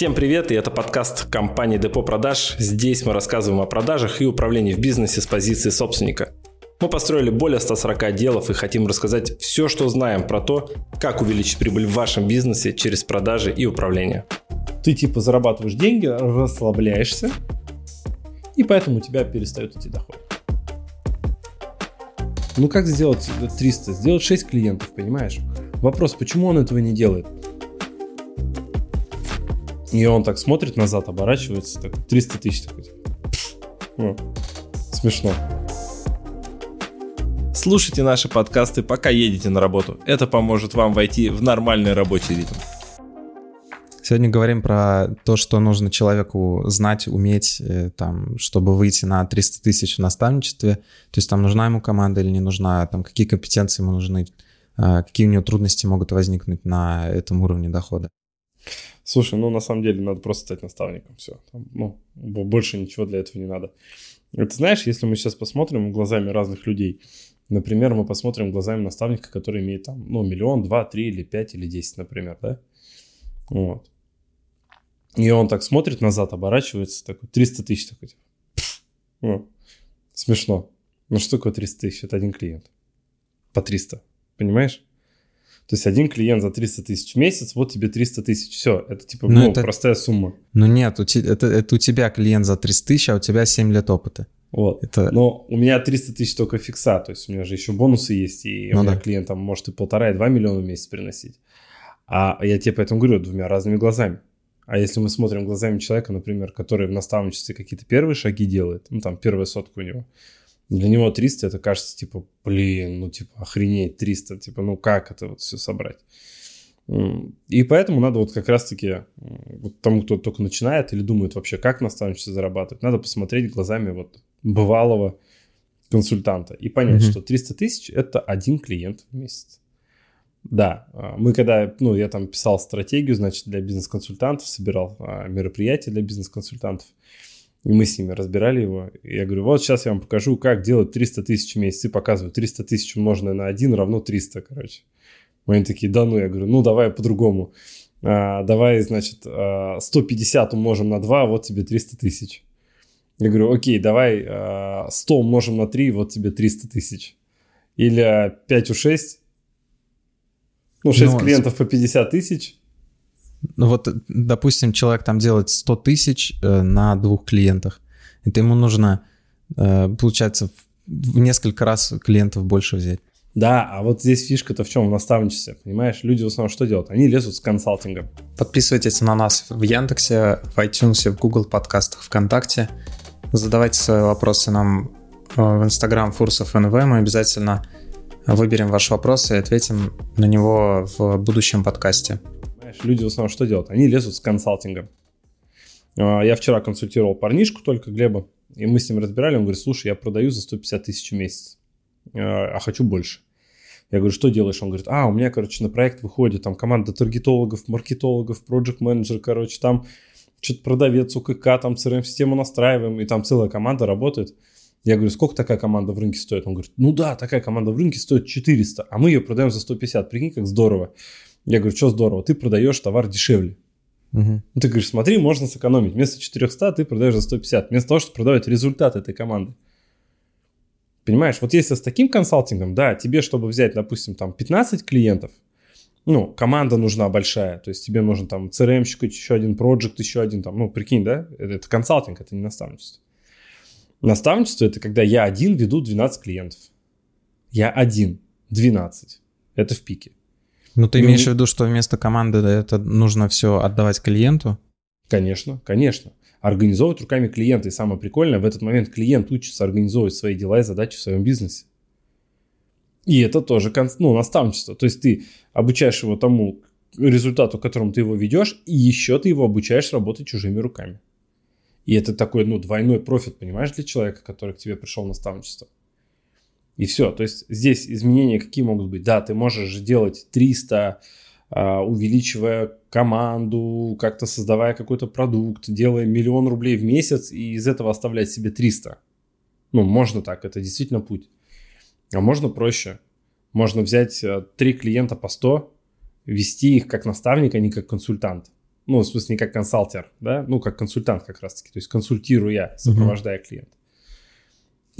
Всем привет, и это подкаст компании Депо Продаж. Здесь мы рассказываем о продажах и управлении в бизнесе с позиции собственника. Мы построили более 140 отделов и хотим рассказать все, что знаем про то, как увеличить прибыль в вашем бизнесе через продажи и управление. Ты типа зарабатываешь деньги, расслабляешься, и поэтому у тебя перестает идти доход. Ну как сделать 300? Сделать 6 клиентов, понимаешь? Вопрос, почему он этого не делает? И он так смотрит назад, оборачивается, так 300 тысяч такой. Ну, смешно. Слушайте наши подкасты, пока едете на работу. Это поможет вам войти в нормальный рабочий ритм. Сегодня говорим про то, что нужно человеку знать, уметь, э, там, чтобы выйти на 300 тысяч в наставничестве. То есть там нужна ему команда или не нужна, там, какие компетенции ему нужны, э, какие у него трудности могут возникнуть на этом уровне дохода. Слушай, ну на самом деле надо просто стать наставником, все. Ну, больше ничего для этого не надо. Это знаешь, если мы сейчас посмотрим глазами разных людей, например, мы посмотрим глазами наставника, который имеет там, ну, миллион, два, три или пять или десять, например, да? Вот. И он так смотрит назад, оборачивается, такой, 300 тысяч такой, типа. Ну, смешно. Ну что такое 300 тысяч? Это один клиент. По 300. Понимаешь? То есть один клиент за 300 тысяч в месяц, вот тебе 300 тысяч. Все, это типа ну, ну, это... простая сумма. Ну нет, у te... это, это у тебя клиент за 300 тысяч, а у тебя 7 лет опыта. Вот. Это... Но у меня 300 тысяч только фикса, то есть у меня же еще бонусы есть, и ну, у меня да. клиент там может и полтора, и два миллиона в месяц приносить. А я тебе поэтому говорю двумя разными глазами. А если мы смотрим глазами человека, например, который в наставничестве какие-то первые шаги делает, ну там первая сотка у него, для него 300 это кажется, типа, блин, ну, типа, охренеть, 300, типа, ну, как это вот все собрать? И поэтому надо вот как раз-таки вот тому, кто только начинает или думает вообще, как наставничество зарабатывать, надо посмотреть глазами вот бывалого консультанта и понять, mm-hmm. что 300 тысяч – это один клиент в месяц. Да, а, мы когда, ну, я там писал стратегию, значит, для бизнес-консультантов, собирал а, мероприятия для бизнес-консультантов – и мы с ними разбирали его. И я говорю, вот сейчас я вам покажу, как делать 300 тысяч в месяц. И показываю, 300 тысяч умноженное на 1 равно 300, короче. Они такие, да ну, я говорю, ну давай по-другому. А, давай, значит, 150 а, умножим на 2, вот тебе 300 тысяч. Я говорю, окей, давай 100 а, умножим на 3, вот тебе 300 тысяч. Или 5 у 6. Ну, 6 ну, клиентов по 50 тысяч. Ну вот, допустим, человек там делает 100 тысяч э, на двух клиентах. Это ему нужно, э, получается, в несколько раз клиентов больше взять. Да, а вот здесь фишка-то в чем? В наставничестве, понимаешь? Люди в основном что делают? Они лезут с консалтингом. Подписывайтесь на нас в Яндексе, в iTunes, в Google подкастах, ВКонтакте. Задавайте свои вопросы нам э, в Instagram Фурсов НВ. Мы обязательно выберем ваш вопрос и ответим на него в будущем подкасте знаешь, люди в основном что делают? Они лезут с консалтингом. А, я вчера консультировал парнишку только, Глеба, и мы с ним разбирали, он говорит, слушай, я продаю за 150 тысяч в месяц, а, а хочу больше. Я говорю, что делаешь? Он говорит, а, у меня, короче, на проект выходит там команда таргетологов, маркетологов, проект менеджер короче, там что-то продавец, УКК, там CRM-систему настраиваем, и там целая команда работает. Я говорю, сколько такая команда в рынке стоит? Он говорит, ну да, такая команда в рынке стоит 400, а мы ее продаем за 150. Прикинь, как здорово. Я говорю, что здорово, ты продаешь товар дешевле. Угу. Ну, ты говоришь, смотри, можно сэкономить. Вместо 400 ты продаешь за 150. Вместо того, чтобы продавать результат этой команды. Понимаешь, вот если с таким консалтингом, да, тебе, чтобы взять, допустим, там 15 клиентов, ну, команда нужна большая, то есть тебе нужен там CRM-щик, еще один проект, еще один там, ну, прикинь, да, это, это консалтинг, это не наставничество. Наставничество – это когда я один веду 12 клиентов. Я один, 12. Это в пике. Ну, ты имеешь в виду, что вместо команды это нужно все отдавать клиенту? Конечно, конечно. Организовывать руками клиента. И самое прикольное, в этот момент клиент учится организовывать свои дела и задачи в своем бизнесе. И это тоже ну, наставничество. То есть ты обучаешь его тому результату, к которому ты его ведешь, и еще ты его обучаешь работать чужими руками. И это такой, ну, двойной профит, понимаешь, для человека, который к тебе пришел наставничество. И все. То есть здесь изменения какие могут быть? Да, ты можешь делать 300, а, увеличивая команду, как-то создавая какой-то продукт, делая миллион рублей в месяц и из этого оставлять себе 300. Ну, можно так, это действительно путь. А можно проще. Можно взять а, три клиента по 100, вести их как наставник, а не как консультант. Ну, в смысле, не как консалтер, да, ну, как консультант как раз-таки, то есть консультируя, сопровождая uh-huh. клиента.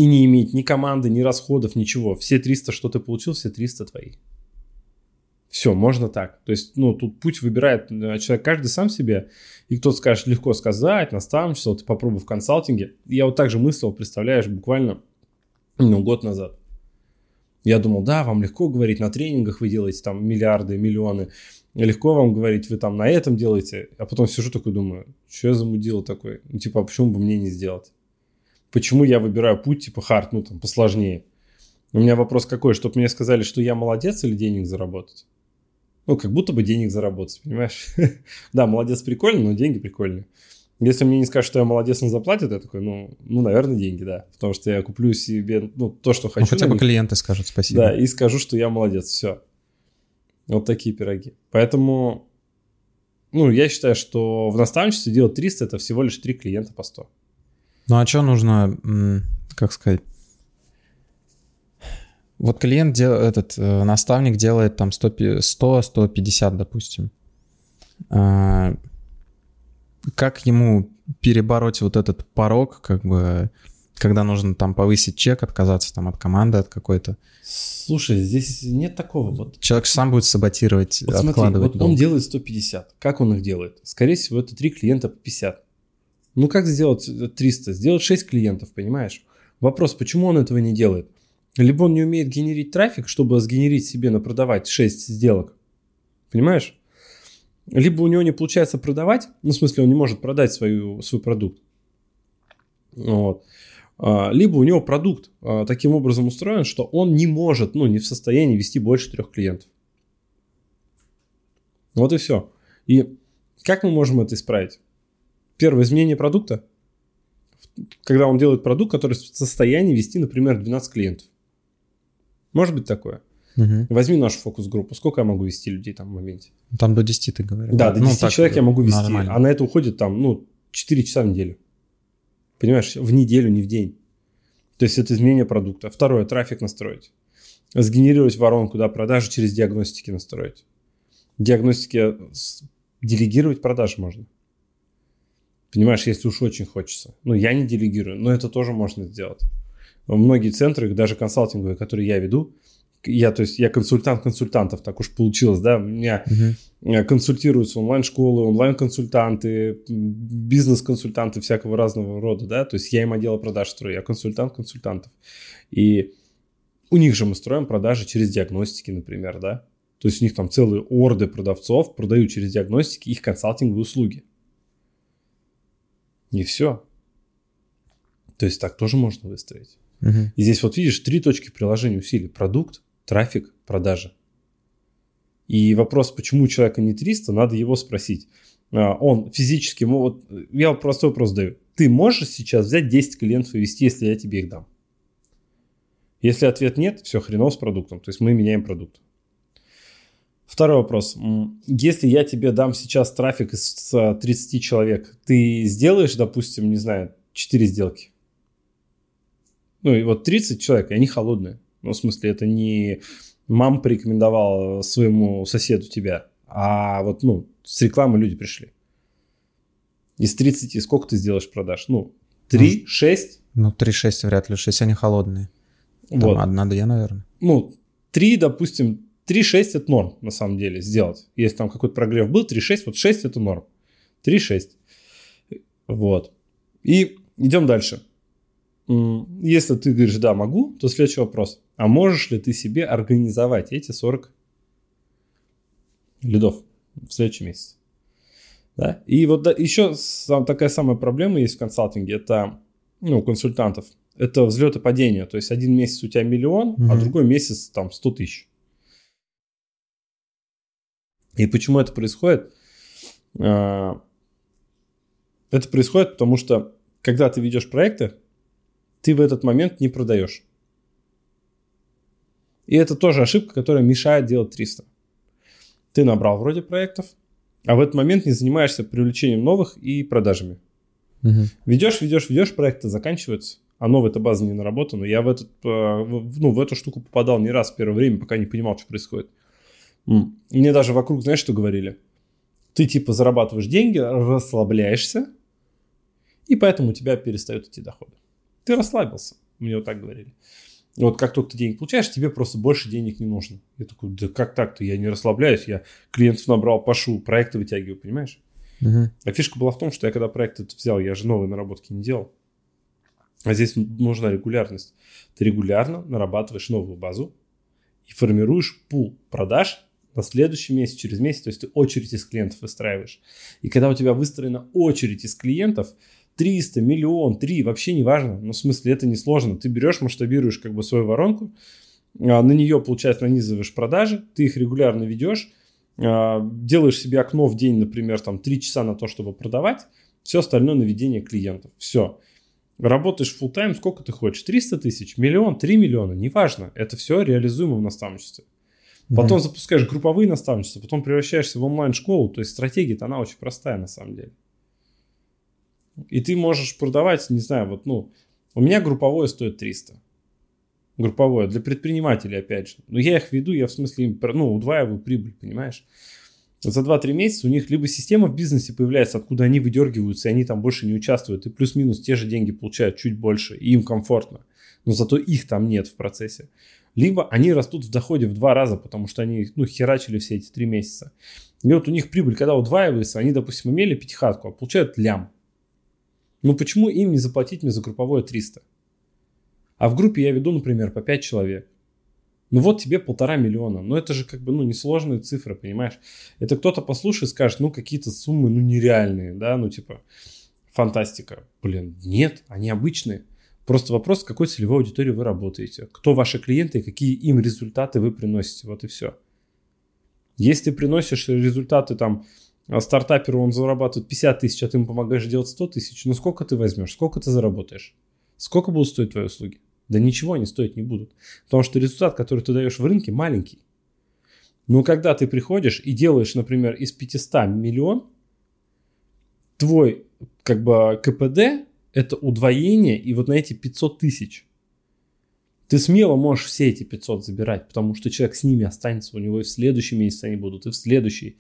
И не иметь ни команды, ни расходов, ничего. Все 300, что ты получил, все 300 твои. Все, можно так. То есть, ну, тут путь выбирает э, человек каждый сам себе. И кто-то скажет, легко сказать, наставничество, ты попробуй в консалтинге. Я вот так же мыслил, представляешь, буквально ну, год назад. Я думал, да, вам легко говорить, на тренингах вы делаете там миллиарды, миллионы. Легко вам говорить, вы там на этом делаете. А потом сижу такой, думаю, что я замудил такой? Ну, типа, а почему бы мне не сделать? Почему я выбираю путь, типа, хард, ну, там, посложнее? У меня вопрос какой, чтобы мне сказали, что я молодец или денег заработать? Ну, как будто бы денег заработать, понимаешь? да, молодец прикольно, но деньги прикольные. Если мне не скажут, что я молодец, он заплатит, я такой, ну, ну, наверное, деньги, да. Потому что я куплю себе, ну, то, что хочу. Ну, хотя бы клиенты скажут спасибо. Да, и скажу, что я молодец, все. Вот такие пироги. Поэтому, ну, я считаю, что в наставничестве делать 300 – это всего лишь 3 клиента по 100. Ну, а что нужно, как сказать, вот клиент, дел, этот э, наставник делает там 100-150, допустим. А, как ему перебороть вот этот порог, как бы, когда нужно там повысить чек, отказаться там от команды, от какой-то? Слушай, здесь нет такого. Вот. Человек сам будет саботировать, вот откладывать смотри, вот он делает 150. Как он их делает? Скорее всего, это три клиента по 50. Ну, как сделать 300? Сделать 6 клиентов, понимаешь? Вопрос, почему он этого не делает? Либо он не умеет генерить трафик, чтобы сгенерить себе, напродавать 6 сделок. Понимаешь? Либо у него не получается продавать, ну, в смысле, он не может продать свою, свой продукт. Вот. А, либо у него продукт а, таким образом устроен, что он не может, ну, не в состоянии вести больше трех клиентов. Вот и все. И как мы можем это исправить? Первое, изменение продукта. Когда он делает продукт, который в состоянии вести, например, 12 клиентов. Может быть такое? Угу. Возьми нашу фокус-группу. Сколько я могу вести людей там в моменте? Там до 10 ты говоришь. Да, до 10 ну, человек я могу вести. Нормально. А на это уходит там, ну, 4 часа в неделю. Понимаешь, в неделю, не в день. То есть это изменение продукта. Второе, трафик настроить. Сгенерировать воронку, да, продажи через диагностики настроить. Диагностики делегировать продажи можно. Понимаешь, если уж очень хочется. Ну, я не делегирую, но это тоже можно сделать многие центры, даже консалтинговые, которые я веду, я, то есть, я консультант консультантов, так уж получилось, да, у меня uh-huh. консультируются онлайн-школы, онлайн-консультанты, бизнес-консультанты всякого разного рода, да, то есть я им отдел продаж строю, я консультант консультантов. И у них же мы строим продажи через диагностики, например, да, то есть у них там целые орды продавцов продают через диагностики их консалтинговые услуги. И все. То есть так тоже можно выстроить. Угу. И здесь вот видишь три точки приложения усилий. Продукт, трафик, продажи. И вопрос, почему у человека не 300, надо его спросить. А, он физически, вот, я простой вопрос даю. Ты можешь сейчас взять 10 клиентов и вести, если я тебе их дам? Если ответ нет, все хреново с продуктом. То есть мы меняем продукт. Второй вопрос. Если я тебе дам сейчас трафик из 30 человек, ты сделаешь, допустим, не знаю, 4 сделки? Ну, и вот 30 человек, и они холодные. Ну, в смысле, это не мам порекомендовал своему соседу тебя, а вот, ну, с рекламы люди пришли. Из 30 сколько ты сделаешь продаж? Ну, 3, ну, 6? Ну, 3-6 вряд ли, 6 они холодные. Там вот. одна я, наверное. Ну, 3, допустим, 3-6 это норм, на самом деле, сделать. Если там какой-то прогрев был, 3-6, вот 6 это норм. 3-6. Вот. И идем дальше. Если ты говоришь, да, могу, то следующий вопрос. А можешь ли ты себе организовать эти 40 лидов в следующем месяце? Да? И вот да, еще сам, такая самая проблема есть в консалтинге. Это, ну, консультантов. Это взлет и падение. То есть один месяц у тебя миллион, угу. а другой месяц там 100 тысяч. И почему это происходит? А, это происходит потому, что когда ты ведешь проекты, ты в этот момент не продаешь. И это тоже ошибка, которая мешает делать 300. Ты набрал вроде проектов, а в этот момент не занимаешься привлечением новых и продажами. Угу. Ведешь, ведешь, ведешь, проекты заканчиваются, а новая-то база не наработана. Я в, этот, э, ну, в эту штуку попадал не раз в первое время, пока не понимал, что происходит. Мне даже вокруг, знаешь, что говорили? Ты типа зарабатываешь деньги, расслабляешься, и поэтому у тебя перестают идти доходы. Ты расслабился, мне вот так говорили. Вот как только ты денег получаешь, тебе просто больше денег не нужно. Я такой, да как так-то? Я не расслабляюсь, я клиентов набрал, пошу, проекты вытягиваю, понимаешь? Угу. А фишка была в том, что я когда проект этот взял, я же новые наработки не делал. А здесь нужна регулярность. Ты регулярно нарабатываешь новую базу и формируешь пул продаж на следующий месяц, через месяц. То есть ты очередь из клиентов выстраиваешь. И когда у тебя выстроена очередь из клиентов, 300, миллион, 3, вообще не важно. Ну, в смысле, это несложно. Ты берешь, масштабируешь как бы свою воронку, а, на нее, получается, нанизываешь продажи, ты их регулярно ведешь, а, делаешь себе окно в день, например, там 3 часа на то, чтобы продавать, все остальное на ведение клиентов. Все. Работаешь full тайм сколько ты хочешь? 300 тысяч, миллион, 3 миллиона, неважно. Это все реализуемо в наставничестве. Потом mm-hmm. запускаешь групповые наставничества, потом превращаешься в онлайн-школу. То есть стратегия-то она очень простая на самом деле. И ты можешь продавать, не знаю, вот, ну, у меня групповое стоит 300. Групповое, для предпринимателей, опять же. Но я их веду, я в смысле им, ну, удваиваю прибыль, понимаешь? За 2-3 месяца у них либо система в бизнесе появляется, откуда они выдергиваются, и они там больше не участвуют, и плюс-минус те же деньги получают чуть больше, и им комфортно. Но зато их там нет в процессе. Либо они растут в доходе в два раза, потому что они ну, херачили все эти три месяца. И вот у них прибыль, когда удваивается, они, допустим, имели пятихатку, а получают лям. Ну почему им не заплатить мне за групповое 300? А в группе я веду, например, по 5 человек. Ну вот тебе полтора миллиона. Ну это же как бы ну несложные цифры, понимаешь? Это кто-то послушает и скажет, ну какие-то суммы ну нереальные, да, ну типа фантастика. Блин, нет, они обычные. Просто вопрос, с какой целевой аудиторией вы работаете. Кто ваши клиенты и какие им результаты вы приносите. Вот и все. Если приносишь результаты там а стартаперу он зарабатывает 50 тысяч, а ты ему помогаешь делать 100 тысяч, ну сколько ты возьмешь, сколько ты заработаешь? Сколько будут стоить твои услуги? Да ничего они стоить не будут. Потому что результат, который ты даешь в рынке, маленький. Но когда ты приходишь и делаешь, например, из 500 миллион, твой как бы КПД это удвоение, и вот на эти 500 тысяч ты смело можешь все эти 500 забирать, потому что человек с ними останется, у него и в следующий месяц они будут, и в следующий.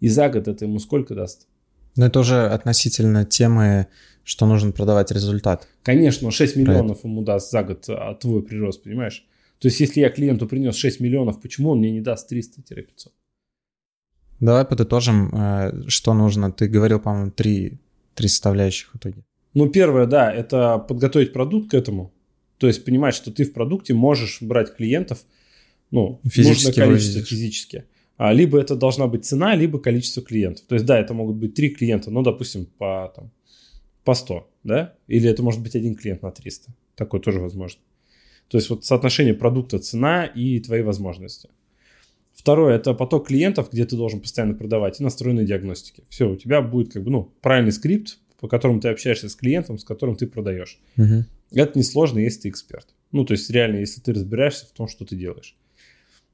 И за год это ему сколько даст? Но это уже относительно темы, что нужно продавать результат. Конечно, 6 миллионов ему даст за год а твой прирост, понимаешь? То есть, если я клиенту принес 6 миллионов, почему он мне не даст 300-500? Давай подытожим, э, что нужно. Ты говорил, по-моему, три, три составляющих в итоге. Ну, первое, да, это подготовить продукт к этому. То есть понимать, что ты в продукте можешь брать клиентов, ну, физически нужное количество выглядишь. физически. А, либо это должна быть цена, либо количество клиентов. То есть, да, это могут быть три клиента, ну, допустим, по, там, по 100, да? Или это может быть один клиент на 300. Такое тоже возможно. То есть, вот соотношение продукта, цена и твои возможности. Второе, это поток клиентов, где ты должен постоянно продавать, и настроенные диагностики. Все, у тебя будет как бы, ну, правильный скрипт, по которому ты общаешься с клиентом, с которым ты продаешь. Угу. Это несложно, если ты эксперт. Ну, то есть, реально, если ты разбираешься в том, что ты делаешь.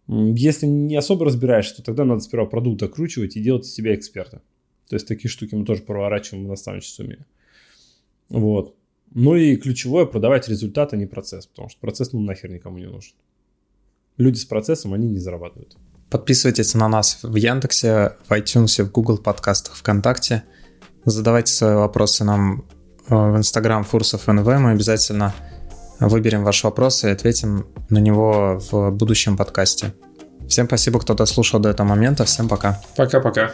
Если не особо разбираешься, то тогда надо сперва продукт докручивать и делать из себя эксперта. То есть такие штуки мы тоже проворачиваем в наставничестве. Вот. Ну и ключевое продавать результат, а не процесс, потому что процесс ну нахер никому не нужен. Люди с процессом, они не зарабатывают. Подписывайтесь на нас в Яндексе, в iTunes, в Google подкастах, ВКонтакте. Задавайте свои вопросы нам э, в Instagram Фурсов НВ. Мы обязательно выберем ваш вопрос и ответим на него в будущем подкасте. Всем спасибо, кто дослушал до этого момента. Всем пока. Пока-пока.